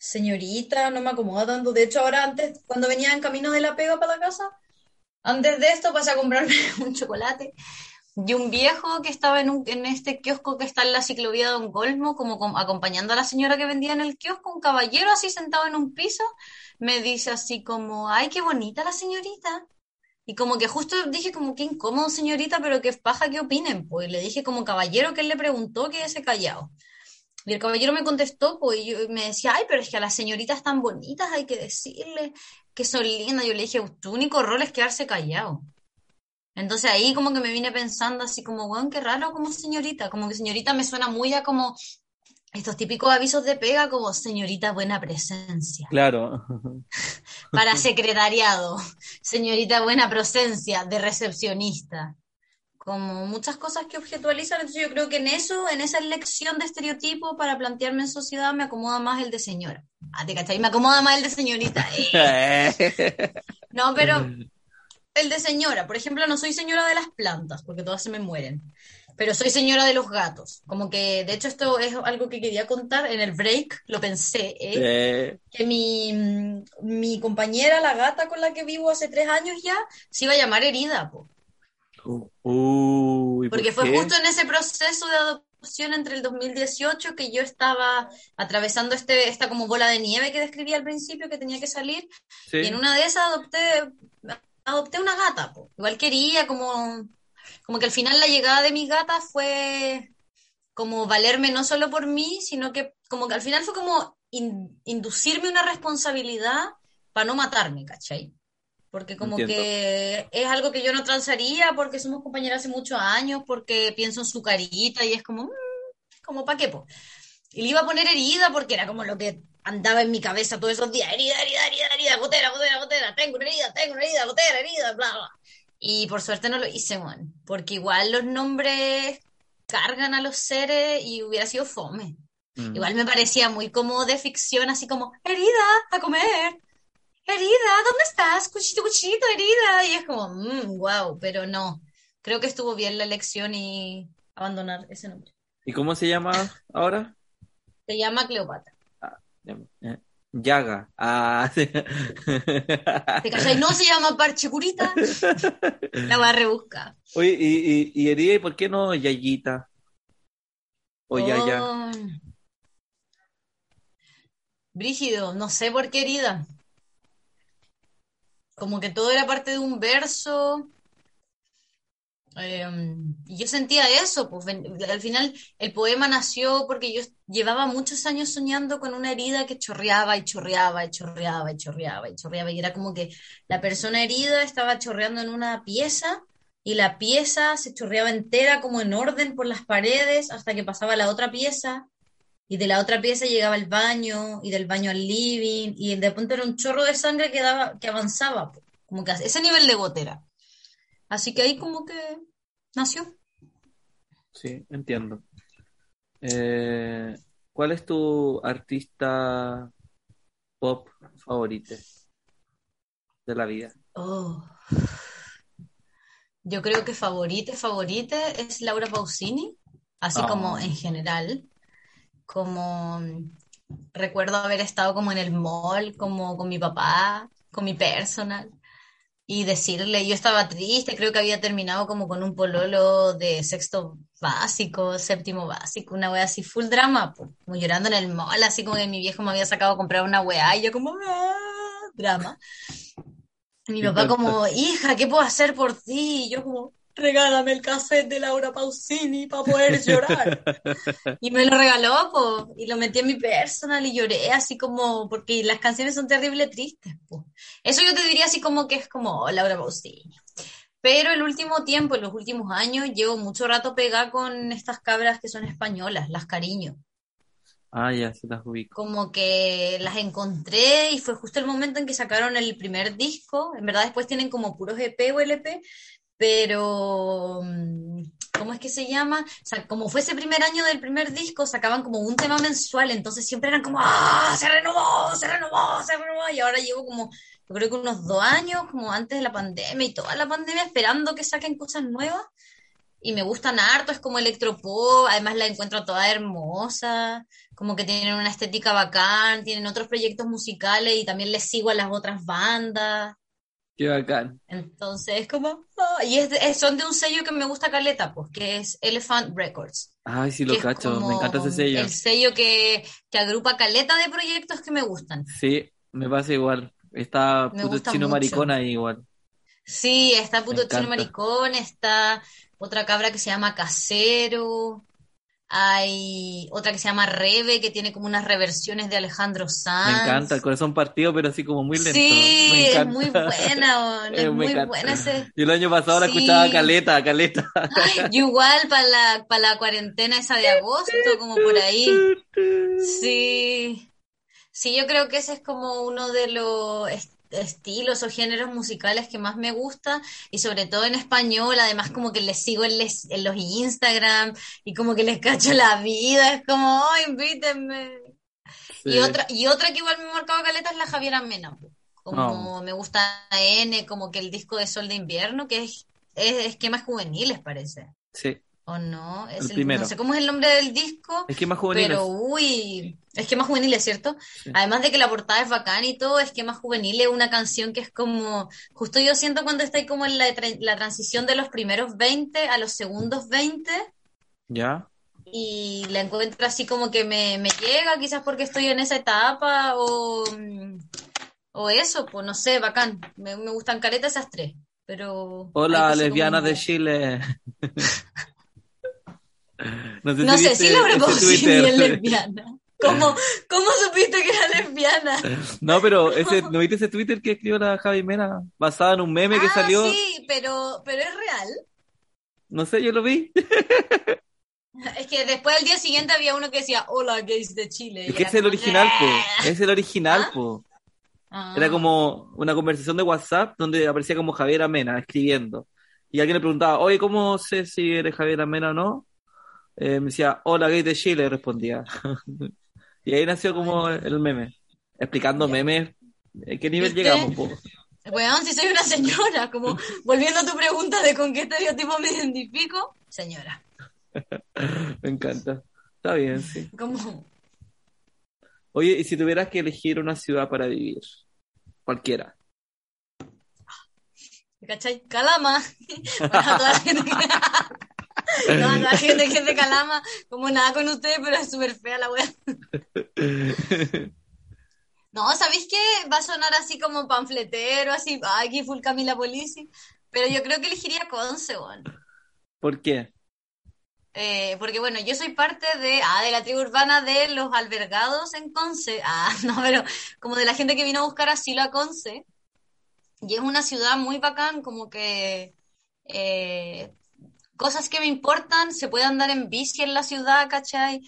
señorita, no me acomoda tanto. De hecho, ahora antes, cuando venía en camino de la pega para la casa, antes de esto pasé a comprarme [LAUGHS] un chocolate y un viejo que estaba en, un, en este kiosco que está en la ciclovía Don Golmo, como com- acompañando a la señora que vendía en el kiosco, un caballero así sentado en un piso, me dice así como, ay, qué bonita la señorita. Y como que justo dije como, qué incómodo señorita, pero qué paja, ¿qué opinen? Pues le dije como caballero que él le preguntó, quédese callado. Y el caballero me contestó, pues, y yo- me decía, ay, pero es que a las señoritas tan bonitas hay que decirle que son lindas. Yo le dije, tu único rol es quedarse callado. Entonces ahí como que me vine pensando así como, weón, qué raro como señorita, como que señorita me suena muy a como estos típicos avisos de pega como señorita buena presencia. Claro. [LAUGHS] Para [LAUGHS] secretariado, señorita buena presencia de recepcionista. Como muchas cosas que objetualizan, entonces yo creo que en eso, en esa elección de estereotipo para plantearme en sociedad, me acomoda más el de señora. Ah, ¿te cachai? Me acomoda más el de señorita. [LAUGHS] No, pero el de señora, por ejemplo, no soy señora de las plantas, porque todas se me mueren, pero soy señora de los gatos. Como que, de hecho, esto es algo que quería contar en el break, lo pensé, ¿eh? Eh, que mi, mi compañera, la gata con la que vivo hace tres años ya, se iba a llamar Herida, po. Uy, ¿por porque fue qué? justo en ese proceso de adopción entre el 2018 que yo estaba atravesando este, esta como bola de nieve que describí al principio que tenía que salir, Sí. y en una de esas adopté, adopté una gata, po. Igual quería como, como que al final la llegada de mi gata fue como valerme no solo por mí, sino que como que al final fue como in- inducirme una responsabilidad para no matarme, ¿cachai? Porque como Entiendo. que es algo que yo no transaría porque somos compañeras hace muchos años, porque pienso en su carita y es como, mm, como ¿para qué, po? Y le iba a poner herida porque era como lo que andaba en mi cabeza todos esos días, herida, herida, herida, herida, gotera, gotera, gotera, tengo una herida, tengo una herida, gotera, herida, bla, bla. Y por suerte no lo hice, man, porque igual los nombres cargan a los seres y hubiera sido fome. Mm. Igual me parecía muy como de ficción, así como, herida, a comer, herida, ¿dónde estás? Cuchito, cuchito, herida. Y es como, mmm, wow, pero no. Creo que estuvo bien la elección y abandonar ese nombre. ¿Y cómo se llama ahora? Se llama Cleopatra. Eh, Yaga. Ah, sí. ¿Te cachai? No se llama Parche Curita. La voy a rebuscar. Oye, y, y, y herida, ¿y por qué no Yayita? O Yaya. Oh. Brígido, no sé por qué herida. Como que todo era parte de un verso. Eh, y yo sentía eso, pues al final el poema nació porque yo llevaba muchos años soñando con una herida que chorreaba y chorreaba y chorreaba y chorreaba y chorreaba. Y era como que la persona herida estaba chorreando en una pieza y la pieza se chorreaba entera como en orden por las paredes hasta que pasaba la otra pieza y de la otra pieza llegaba al baño y del baño al living y de pronto era un chorro de sangre que daba, que avanzaba, como que ese nivel de gotera. Así que ahí como que nació. Sí, entiendo. Eh, ¿cuál es tu artista pop favorito de la vida? Oh. Yo creo que favorita, favorita es Laura Pausini, así Ah. como en general, como mm, recuerdo haber estado como en el mall, como con mi papá, con mi personal, y decirle, yo estaba triste, creo que había terminado como con un pololo de sexto básico, séptimo básico, una wea así, full drama, po, como llorando en el mall, así como que mi viejo me había sacado a comprar una wea, y yo como, "Ah", drama. Mi papá como, hija, ¿qué puedo hacer por ti? Y yo como, regálame el cassette de Laura Pausini para poder llorar. [LAUGHS] Y me lo regaló, po, y lo metí en mi personal y lloré así como, porque las canciones son terrible tristes, po. Eso yo te diría así como que es como oh, Laura Pausini. Pero el último tiempo, en los últimos años, llevo mucho rato pegada con estas cabras que son españolas, las cariño. Ah, ya, se las ubico. Como que las encontré y fue justo el momento en que sacaron el primer disco. En verdad después tienen como puros EP o LP, pero mm, ¿cómo es que se llama? O sea, como fue ese primer año del primer disco, sacaban como un tema mensual, entonces siempre eran como, ¡ah! Se renovó, se renovó, se renovó. Y ahora llevo como, yo creo que unos dos años, como antes de la pandemia y toda la pandemia, esperando que saquen cosas nuevas. Y me gustan harto, es como electropop, además la encuentro toda hermosa, como que tienen una estética bacán, tienen otros proyectos musicales y también les sigo a las otras bandas. Qué bacán. Entonces, como, y es de- es- son de un sello que me gusta caleta, pues, que es Elephant Records. Ay, sí lo cacho, me encanta ese sello. El sello que, que agrupa caleta de proyectos que me gustan. Sí, me pasa igual. Está Me puto chino mucho. maricona ahí igual. Sí, está Puto. Chino Maricón, está otra cabra que se llama Casero. Hay otra que se llama Rebe, que tiene como unas reversiones de Alejandro Me Sanz. encanta, el corazón partido, pero así como muy lento. Sí, Me es muy buena, [LAUGHS] es me muy buena ese. [LAUGHS] Yo el año pasado la escuchaba caleta, caleta. Yo igual para la, para la cuarentena esa de agosto, como por ahí. Sí. Sí, yo creo que ese es como uno de los estilos o géneros musicales que más me gusta y sobre todo en español, además como que les sigo en, les- en los Instagram y como que les cacho la vida, es como, oh, invítenme. Sí. Y otra, y otra que igual me marcaba caleta es la Javiera Mena, como Oh. me gusta N, como que el disco de Sol de Invierno, que es, es esquemas juveniles parece, Sí, ¿o no? Es El primero. no sé cómo es el nombre del disco. es que más juveniles. Pero uy, esquema juvenil, es cierto. Sí. Además de que la portada es bacán y todo, esquema juvenil es una canción que es como, justo yo siento cuando estoy como en la, tra- la transición de los primeros 20 a los segundos 20 ¿Ya? y la encuentro así como que me, me llega, quizás porque estoy en esa etapa o, o eso, pues no sé, bacán. Me, me gustan caretas esas tres, pero... Hola, lesbianas como- de Chile. [LAUGHS] [LAUGHS] No sé No si sé viste si lo Twitter. es [LAUGHS] lesbiana. ¿Cómo, ¿Cómo supiste que era lesbiana? No, pero ese, [LAUGHS] ¿no viste ese Twitter que escribió la Javi Mena? Basada en un meme que Ah, salió. sí, pero, pero es real. No sé, yo lo vi. Es que después al día siguiente había uno que decía, hola, gays de Chile. Es que era es el original, po. "Ah". Es el original, ¿Ah? po. Ah. Era como una conversación de WhatsApp donde aparecía como Javier Amena escribiendo. Y alguien le preguntaba, oye, ¿cómo sé si eres Javier Amena o no? Eh, me decía, hola, gay de Chile, respondía. [LAUGHS] y ahí nació como el meme. Explicando memes. ¿En qué nivel ¿Viste? llegamos, po? Weón, si soy una señora, como volviendo a tu pregunta de con qué estereotipo me identifico, señora. [LAUGHS] Me encanta. Está bien, sí. Como, Oye, y si tuvieras que elegir una ciudad para vivir, cualquiera, ¿cachai? Calama. [LAUGHS] Bueno, a toda la gente que... No, la gente de Calama, como nada con ustedes, pero es súper fea la wea. No, ¿sabéis qué? Va a sonar así como panfletero, así, aquí full Camila Polisi, pero yo creo que elegiría Conce, weón. ¿por qué? Eh, porque bueno, yo soy parte de, ah, de la tribu urbana de los albergados en Conce, ah, [LAUGHS] no, pero como de la gente que vino a buscar asilo a Conce, y es una ciudad muy bacán, como que eh, cosas que me importan, se puede andar en bici en la ciudad, ¿cachai?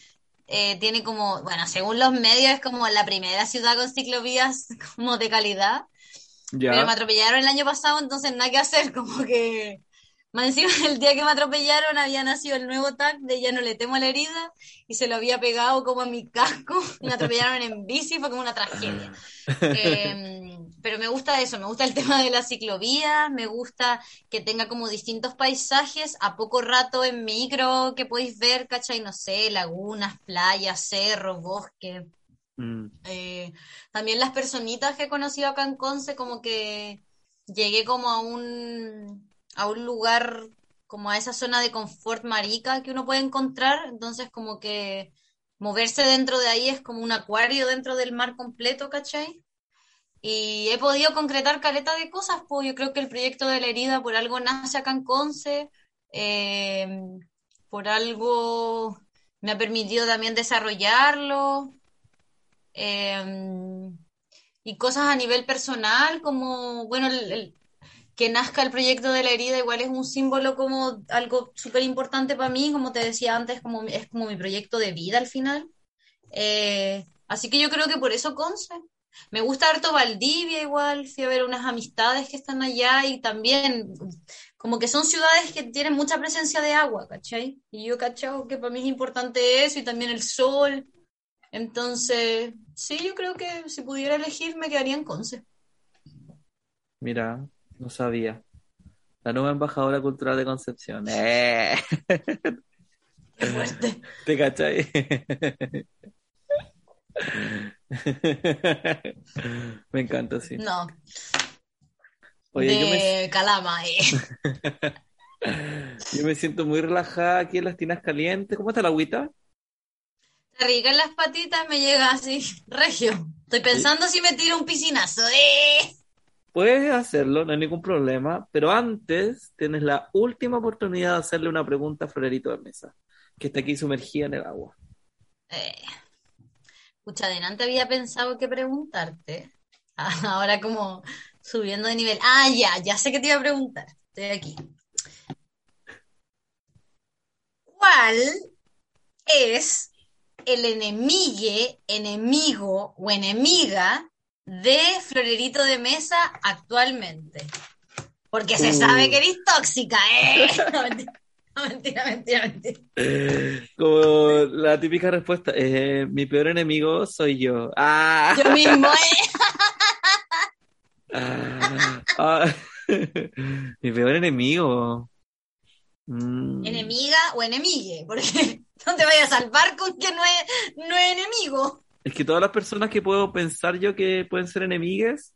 Eh, tiene como, bueno, según los medios es como la primera ciudad con ciclovías [LAUGHS] como de calidad. Pero me atropellaron el año pasado, entonces nada que hacer, [LAUGHS] como que más encima [LAUGHS] el día que me atropellaron había nacido el nuevo tag de ya no le temo a la herida y se lo había pegado como a mi casco [LAUGHS] y me atropellaron en bici, fue como una tragedia. [LAUGHS] Eh, pero me gusta eso, me gusta el tema de la ciclovía, me gusta que tenga como distintos paisajes a poco rato en micro que podéis ver, ¿cachai? No sé, lagunas, playas, cerros, bosque. Mm, Eh, también las personitas que he conocido acá en Conce, como que llegué como a un, a un lugar, como a esa zona de confort marica que uno puede encontrar, entonces como que moverse dentro de ahí es como un acuario dentro del mar completo, ¿cachai? Y he podido concretar caleta de cosas, pues yo creo que el proyecto de la herida por algo nace acá en eh, por algo me ha permitido también desarrollarlo. Eh, y cosas a nivel personal, como, bueno, el- que nazca el proyecto de la herida igual es un símbolo como algo súper importante para mí, como te decía antes, como, es como mi proyecto de vida al final. Eh, así que yo creo que por eso Conce. Me gusta harto Valdivia igual, fui a ver unas amistades que están allá y también como que son ciudades que tienen mucha presencia de agua, ¿cachai? Y yo cachao que para mí es importante eso y también el sol. Entonces, sí, yo creo que si pudiera elegir me quedaría en Conce. mira, no sabía. La nueva embajadora cultural de Concepción. ¡Eh! Qué fuerte. ¿Te cachai? Me encanta, sí. No, Oye, yo me, de Calama, eh. [LAUGHS] yo me siento muy relajada aquí en las tinas calientes. ¿Cómo está la agüita? Está rica en las patitas, me llega así, regio. Estoy pensando si me tiro un piscinazo, eh. Puedes hacerlo, no hay ningún problema, pero antes tienes la última oportunidad de hacerle una pregunta a Florerito de Mesa, que está aquí sumergida en el agua. Eh, pucha, adelante había pensado qué preguntarte. [LAUGHS] Ahora como subiendo de nivel. Ah, ya, ya sé que te iba a preguntar. Estoy aquí. ¿Cuál es el enemigue, enemigo o enemiga de Florerito de Mesa actualmente? Porque se Uh. sabe que eres tóxica, ¿eh? [LAUGHS] No, mentira, no, mentira, mentira, mentira. Como la típica respuesta, eh, mi peor enemigo soy yo. Ah, Yo mismo, ¿eh? [LAUGHS] ah, ah. [LAUGHS] mi peor enemigo. Mm. enemiga o enemigue, porque no te vayas a salvar con que no es, no es enemigo. Es que todas las personas que puedo pensar yo que pueden ser enemigas,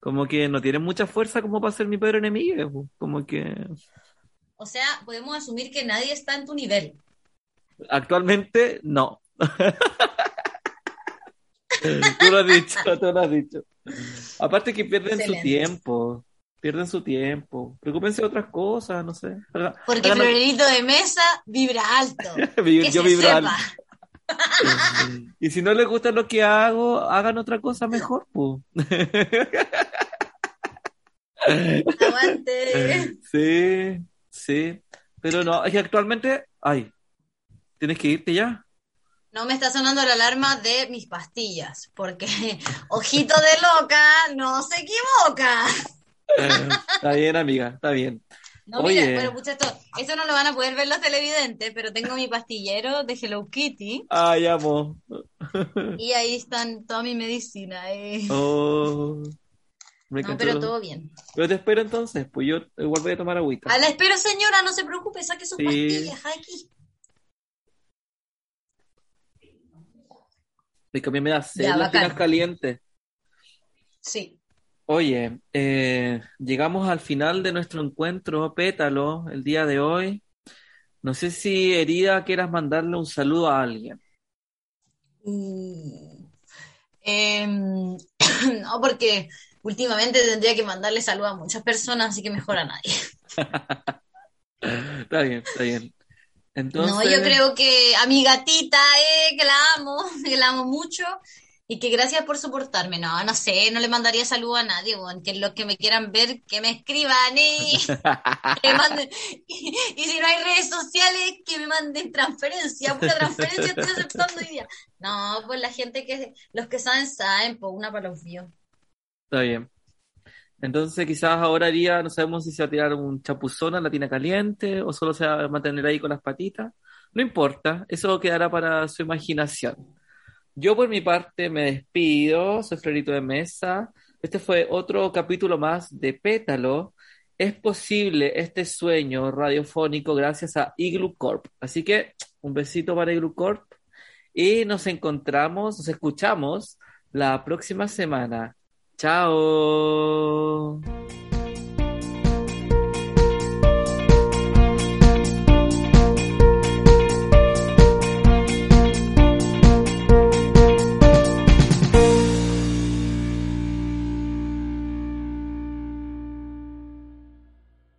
como que no tienen mucha fuerza como para ser mi peor enemigo. po. Como que O sea, podemos asumir que nadie está en tu nivel. actualmente no. [LAUGHS] Tú lo has dicho, tú lo has dicho. Aparte que pierden su tiempo, pierden su tiempo. Preocúpense de otras cosas, no sé. Porque hagan- Florerito de Mesa vibra alto. [LAUGHS] Yo vibro alto. [LAUGHS] Y si no les gusta lo que hago, hagan otra cosa mejor, pues. Aguante. [LAUGHS] Sí, sí. Pero no, es que actualmente, ay, tienes que irte ya. No me está sonando la alarma de mis pastillas, porque [LAUGHS] ojito de loca no se equivoca. Está bien, amiga, está bien. No, mira, Oye. bueno, pucha, esto, esto no lo van a poder ver los televidentes, pero tengo mi pastillero de Hello Kitty Ay, amo. y ahí están toda mi medicina. eh. Oh, me No, pero todo bien. Pero te espero entonces, pues yo igual voy a tomar agüita. A la espero, señora, no se preocupe, saque sus Sí. pastillas aquí. Es que a mí me da sed Ya, las calientes. Sí. Oye, eh, llegamos al final de nuestro encuentro, Pétalo, el día de hoy. No sé si, Herida, quieras mandarle un saludo a alguien. Uh. Em, [COUGHS] no, porque últimamente tendría que mandarle salud a muchas personas, así que mejor a nadie. [LAUGHS] Está bien, está bien. Entonces, No, yo creo que a mi gatita, eh, que la amo, [LAUGHS] que la amo mucho y que gracias por soportarme. No, no sé, no le mandaría salud a nadie, que los que me quieran ver, que me escriban y, [LAUGHS] que me manden. Y, y si no hay redes sociales, que me manden transferencia, pura transferencia estoy aceptando hoy día. No, pues la gente que, los que saben, saben, pues una para los míos. está bien. Entonces, quizás ahora haría, no sabemos si se va a tirar un chapuzón a la tina caliente o solo se va a mantener ahí con las patitas. No importa, eso quedará para su imaginación. Yo por mi parte me despido, soy Florito de Mesa. Este fue otro capítulo más de Pétalo. Es posible este sueño radiofónico gracias a Igloo Corp. Así que un besito para Igloo Corp y nos encontramos, nos escuchamos la próxima semana. Chao.